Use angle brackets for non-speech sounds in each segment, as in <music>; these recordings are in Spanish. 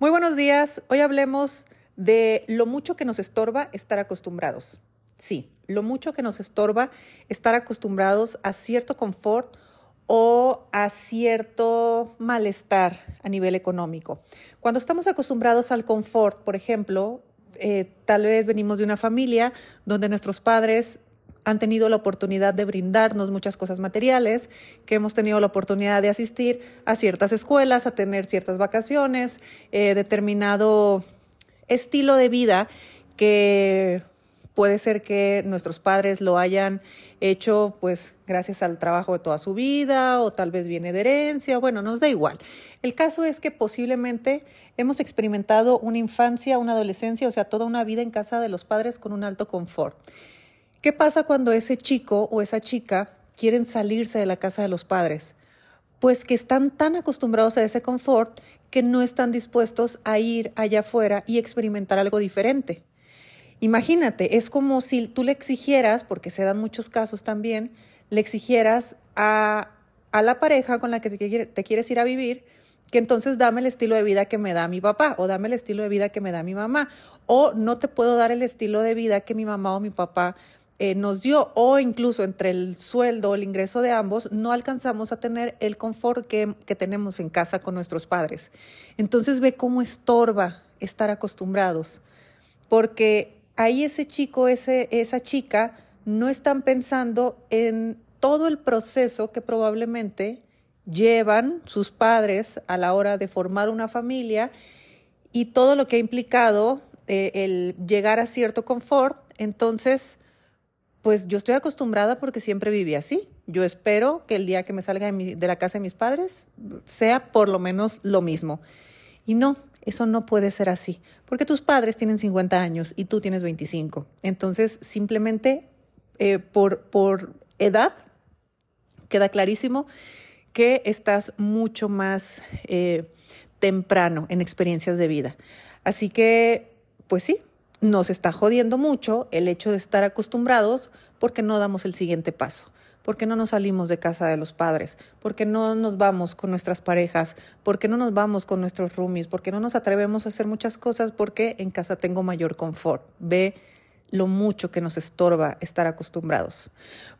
Muy buenos días. Hoy hablemos de lo mucho que nos estorba estar acostumbrados. Sí, lo mucho que nos estorba estar acostumbrados a cierto confort o a cierto malestar a nivel económico. Cuando estamos acostumbrados al confort, por ejemplo, eh, tal vez venimos de una familia donde nuestros padres han tenido la oportunidad de brindarnos muchas cosas materiales, que hemos tenido la oportunidad de asistir a ciertas escuelas, a tener ciertas vacaciones, eh, determinado estilo de vida que puede ser que nuestros padres lo hayan hecho pues gracias al trabajo de toda su vida o tal vez viene de herencia, bueno, nos da igual. El caso es que posiblemente hemos experimentado una infancia, una adolescencia, o sea, toda una vida en casa de los padres con un alto confort. ¿Qué pasa cuando ese chico o esa chica quieren salirse de la casa de los padres? Pues que están tan acostumbrados a ese confort que no están dispuestos a ir allá afuera y experimentar algo diferente. Imagínate, es como si tú le exigieras, porque se dan muchos casos también, le exigieras a, a la pareja con la que te, te quieres ir a vivir, que entonces dame el estilo de vida que me da mi papá o dame el estilo de vida que me da mi mamá o no te puedo dar el estilo de vida que mi mamá o mi papá eh, nos dio o incluso entre el sueldo o el ingreso de ambos no alcanzamos a tener el confort que, que tenemos en casa con nuestros padres. Entonces ve cómo estorba estar acostumbrados, porque ahí ese chico, ese, esa chica no están pensando en todo el proceso que probablemente llevan sus padres a la hora de formar una familia y todo lo que ha implicado eh, el llegar a cierto confort. Entonces, pues yo estoy acostumbrada porque siempre viví así. Yo espero que el día que me salga de, la casa de mis padres sea por lo menos lo mismo. Y no, eso no puede ser así, porque tus padres tienen 50 años y tú tienes 25. Entonces, simplemente eh, por, edad, queda clarísimo que estás mucho más eh, temprano en experiencias de vida. Así que, pues sí, nos está jodiendo mucho el hecho de estar acostumbrados porque no damos el siguiente paso, porque no nos salimos de casa de los padres, porque no nos vamos con nuestras parejas, porque no nos vamos con nuestros roomies, porque no nos atrevemos a hacer muchas cosas porque en casa tengo mayor confort. Ve lo mucho que nos estorba estar acostumbrados.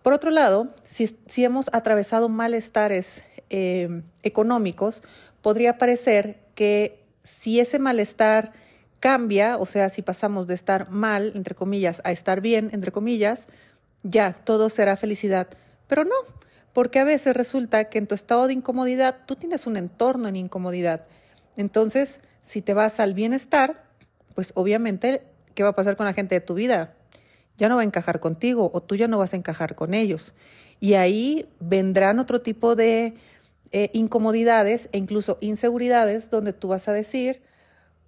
Por otro lado, si, si hemos atravesado malestares eh, económicos, podría parecer que si ese malestar cambia, o sea, si pasamos de estar mal, entre comillas, a estar bien, entre comillas, ya todo será felicidad. Pero no, porque a veces resulta que en tu estado de incomodidad tú tienes un entorno en incomodidad. Entonces, si te vas al bienestar, pues obviamente, ¿qué va a pasar con la gente de tu vida? Ya no va a encajar contigo o tú ya no vas a encajar con ellos. Y ahí vendrán otro tipo de eh, incomodidades e incluso inseguridades donde tú vas a decir,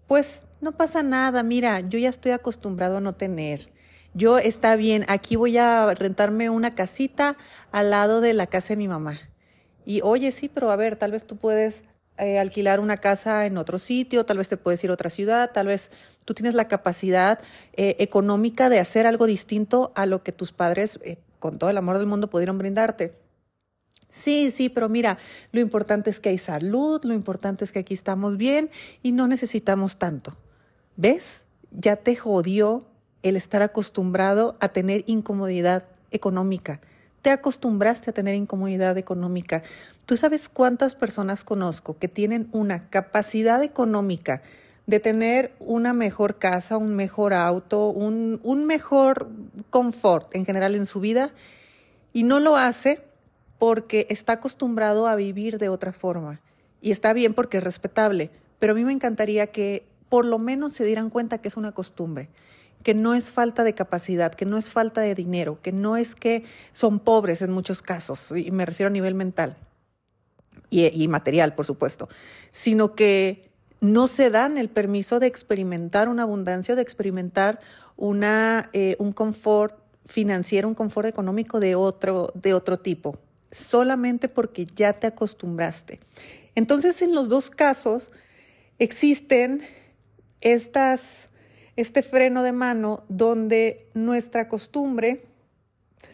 pues no pasa nada, mira, yo ya estoy acostumbrado a no tener. Yo está bien, aquí voy a rentarme una casita al lado de la casa de mi mamá. Y oye, sí, pero a ver, tal vez tú puedes eh, alquilar una casa en otro sitio, tal vez te puedes ir a otra ciudad, tal vez tú tienes la capacidad eh, económica de hacer algo distinto a lo que tus padres, eh, con todo el amor del mundo, pudieron brindarte. Sí, sí, pero mira, lo importante es que hay salud, lo importante es que aquí estamos bien y no necesitamos tanto. ¿Ves? Ya te jodió el estar acostumbrado a tener incomodidad económica. Te acostumbraste a tener incomodidad económica. ¿Tú sabes cuántas personas conozco que tienen una capacidad económica de tener una mejor casa, un mejor auto, un, un mejor confort en general en su vida y no lo hace porque está acostumbrado a vivir de otra forma. Y está bien porque es respetable, pero a mí me encantaría que por lo menos se dieran cuenta que es una costumbre, que no es falta de capacidad, que no es falta de dinero, que no es que son pobres en muchos casos, y me refiero a nivel mental y, material, por supuesto, sino que no se dan el permiso de experimentar una abundancia, de experimentar una, eh, un confort financiero, un confort económico de otro, de otro tipo solamente porque ya te acostumbraste. Entonces, en los dos casos existen estas, este freno de mano donde nuestra costumbre,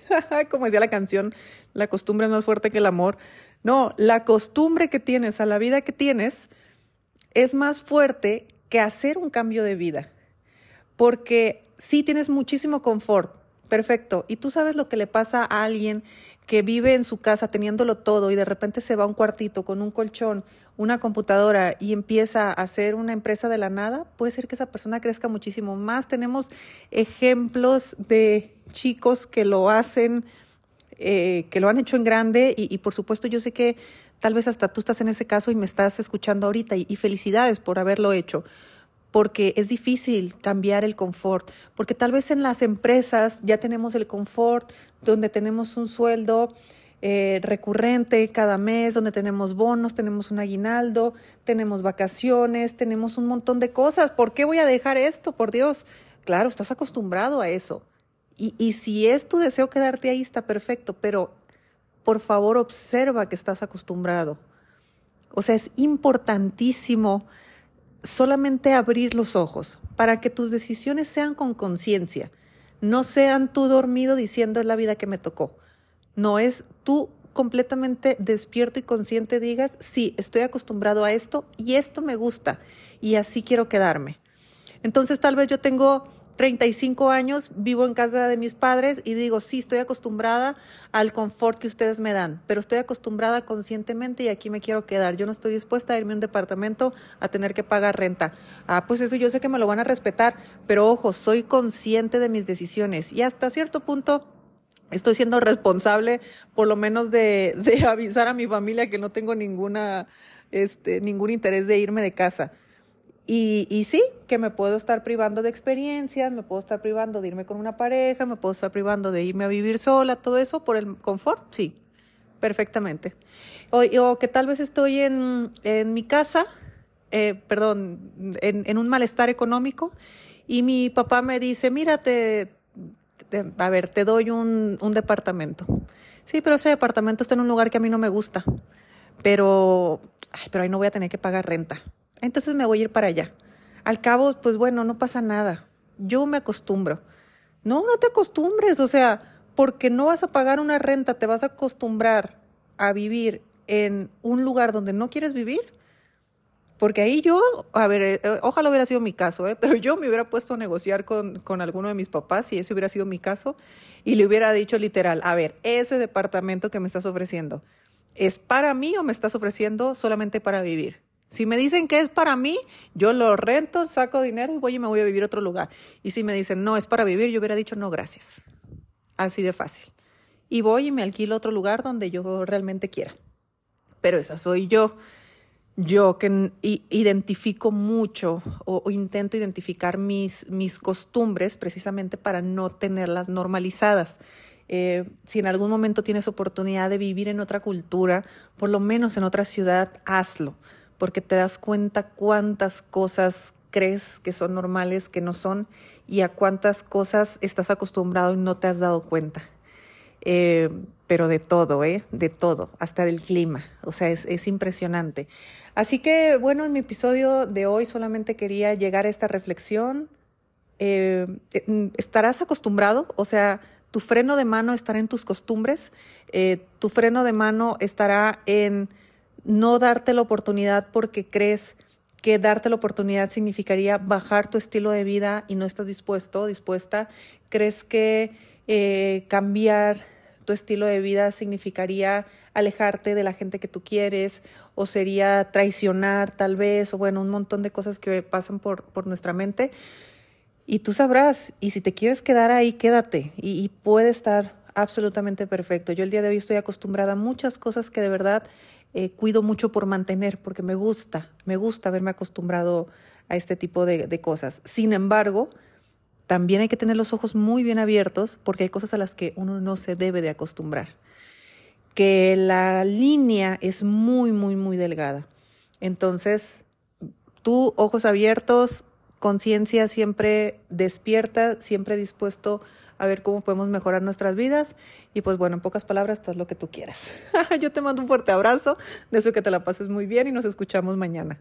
<laughs> como decía la canción, la costumbre es más fuerte que el amor. No, la costumbre que tienes a la vida que tienes es más fuerte que hacer un cambio de vida. Porque sí tienes muchísimo confort, perfecto, y tú sabes lo que le pasa a alguien que vive en su casa teniéndolo todo y de repente se va a un cuartito con un colchón, una computadora y empieza a hacer una empresa de la nada, puede ser que esa persona crezca muchísimo más. Tenemos ejemplos de chicos que lo hacen, eh, que lo han hecho en grande y, por supuesto yo sé que tal vez hasta tú estás en ese caso y me estás escuchando ahorita y felicidades por haberlo hecho porque es difícil cambiar el confort, porque tal vez en las empresas ya tenemos el confort donde tenemos un sueldo eh, recurrente cada mes, donde tenemos bonos, tenemos un aguinaldo, tenemos vacaciones, tenemos un montón de cosas. ¿Por qué voy a dejar esto? Por Dios, claro, estás acostumbrado a eso. Y, y si es tu deseo quedarte ahí, está perfecto, pero por favor observa que estás acostumbrado. O sea, es importantísimo solamente abrir los ojos para que tus decisiones sean con conciencia, no sean tú dormido diciendo es la vida que me tocó. No es tú completamente despierto y consciente digas, sí, estoy acostumbrado a esto y esto me gusta y así quiero quedarme. Entonces tal vez yo tengo 35 años, vivo en casa de mis padres y digo, sí, estoy acostumbrada al confort que ustedes me dan, pero estoy acostumbrada conscientemente y aquí me quiero quedar. Yo no estoy dispuesta a irme a un departamento a tener que pagar renta. Ah, pues eso yo sé que me lo van a respetar, pero ojo, soy consciente de mis decisiones y hasta cierto punto estoy siendo responsable por lo menos de, <laughs> avisar a mi familia que no tengo ninguna, este, ningún interés de irme de casa. Y, y, sí, que me puedo estar privando de experiencias, me puedo estar privando de irme con una pareja, me puedo estar privando de irme a vivir sola, todo eso por el confort, sí, perfectamente. O, que tal vez estoy en, en mi casa, eh, perdón, en, un malestar económico y mi papá me dice, mírate, te, a ver, te doy un, un departamento. Sí, pero ese departamento está en un lugar que a mí no me gusta, pero, pero ahí no voy a tener que pagar renta entonces me voy a ir para allá. Al cabo, pues bueno, no pasa nada. Yo me acostumbro. No, no te acostumbres, o sea, porque no vas a pagar una renta, te vas a acostumbrar a vivir en un lugar donde no quieres vivir. Porque ahí yo, a ver, eh, ojalá hubiera sido mi caso, ¿eh? pero yo me hubiera puesto a negociar con, con alguno de mis papás, si ese hubiera sido mi caso, y le hubiera dicho literal, a ver, ese departamento que me estás ofreciendo, ¿es para mí o me estás ofreciendo solamente para vivir? Si me dicen que es para mí, yo lo rento, saco dinero y voy y me voy a vivir a otro lugar. Y si me dicen, no, es para vivir, yo hubiera dicho, no, gracias. Así de fácil. Y voy y me alquilo otro lugar donde yo realmente quiera. Pero esa soy yo. Yo que identifico mucho o, intento identificar mis, mis costumbres precisamente para no tenerlas normalizadas. Eh, si en algún momento tienes oportunidad de vivir en otra cultura, por lo menos en otra ciudad, hazlo porque te das cuenta cuántas cosas crees que son normales, que no son, y a cuántas cosas estás acostumbrado y no te has dado cuenta. Eh, pero de todo, ¿eh? De todo, hasta del clima. O sea, es, es, impresionante. Así que, bueno, en mi episodio de hoy solamente quería llegar a esta reflexión. Eh, ¿Estarás acostumbrado? O sea, tu freno de mano estará en tus costumbres, eh, tu freno de mano estará en no darte la oportunidad porque crees que darte la oportunidad significaría bajar tu estilo de vida y no estás dispuesto, dispuesta, crees que eh, cambiar tu estilo de vida significaría alejarte de la gente que tú quieres o sería traicionar tal vez o bueno, un montón de cosas que pasan por, por nuestra mente. Y tú sabrás, y si te quieres quedar ahí, quédate y, y puede estar absolutamente perfecto. Yo el día de hoy estoy acostumbrada a muchas cosas que de verdad eh, cuido mucho por mantener, porque me gusta, me gusta haberme acostumbrado a este tipo de, de cosas. Sin embargo, también hay que tener los ojos muy bien abiertos porque hay cosas a las que uno no se debe de acostumbrar. Que la línea es muy, muy, muy delgada. Entonces, tú, ojos abiertos, conciencia siempre despierta, siempre dispuesto a ver cómo podemos mejorar nuestras vidas. Y pues bueno, en pocas palabras, haz lo que tú quieras. <laughs> Yo te mando un fuerte abrazo, deseo que te la pases muy bien y nos escuchamos mañana.